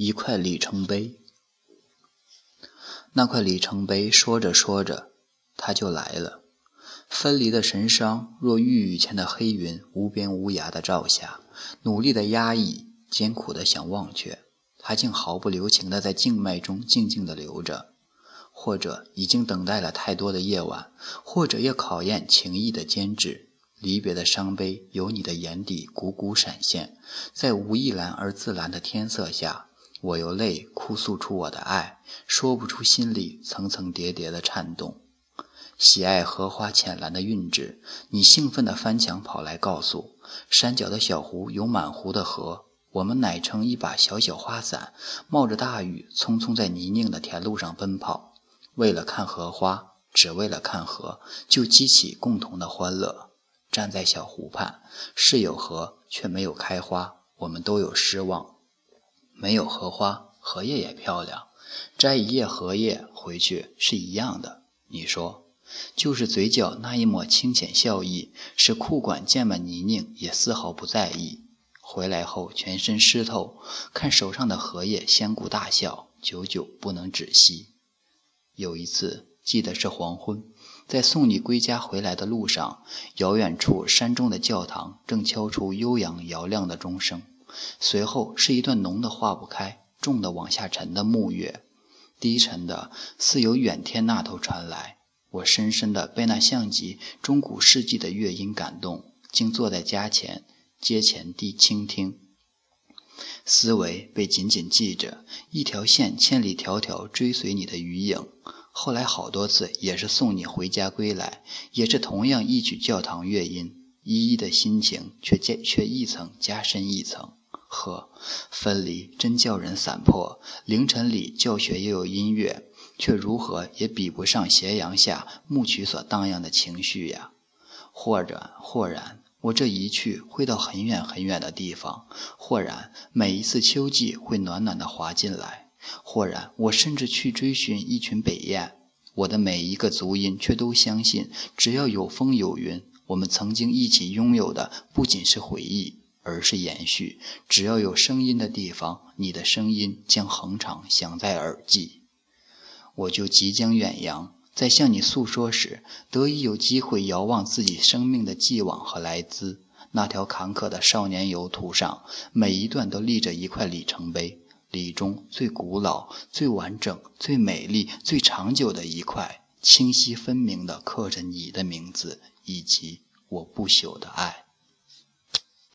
一块里程碑。那块里程碑说着说着，它就来了。分离的神伤，若玉宇前的黑云，无边无涯的照下，努力的压抑，艰苦的想忘却，它竟毫不留情的在静脉中静静的流着。或者已经等待了太多的夜晚，或者要考验情谊的坚持。离别的伤悲，由你的眼底汩汩闪现，在无一蓝而自蓝的天色下，我用泪哭诉出我的爱，说不出心里层层叠叠的颤动。喜爱荷花浅蓝的韵致，你兴奋地翻墙跑来告诉山脚的小湖有满湖的荷。我们乃撑一把小小花伞，冒着大雨，匆匆在泥泞的田路上奔跑，为了看荷花，只为了看荷，就激起共同的欢乐。站在小湖畔，是有荷，却没有开花。我们都有失望，没有荷花，荷叶也漂亮。摘一叶荷叶回去是一样的。你说，就是嘴角那一抹清浅笑意，使裤管溅满泥泞也丝毫不在意。回来后全身湿透，看手上的荷叶，仙姑大笑，久久不能止息。有一次，记得是黄昏。在送你归家回来的路上，遥远处山中的教堂正敲出悠扬嘹亮的钟声，随后是一段浓的化不开、重的往下沉的暮乐，低沉的似由远天那头传来。我深深的被那像极中古世纪的乐音感动，竟坐在家前阶前地倾听，思维被紧紧系着，一条线千里迢迢追随你的余影。后来好多次也是送你回家归来，也是同样一曲教堂乐音，依依的心情却加却一层加深一层。呵，分离真叫人散魄。凌晨里教学又有音乐，却如何也比不上斜阳下牧曲所荡漾的情绪呀。或者或然，我这一去会到很远很远的地方；或然，每一次秋季会暖暖的滑进来。豁然，我甚至去追寻一群北雁。我的每一个足音，却都相信，只要有风有云，我们曾经一起拥有的不仅是回忆，而是延续。只要有声音的地方，你的声音将恒常响在耳际。我就即将远扬，在向你诉说时，得以有机会遥望自己生命的既往和来兹。那条坎坷的少年游途上，每一段都立着一块里程碑。里中最古老、最完整、最美丽、最长久的一块，清晰分明地刻着你的名字以及我不朽的爱。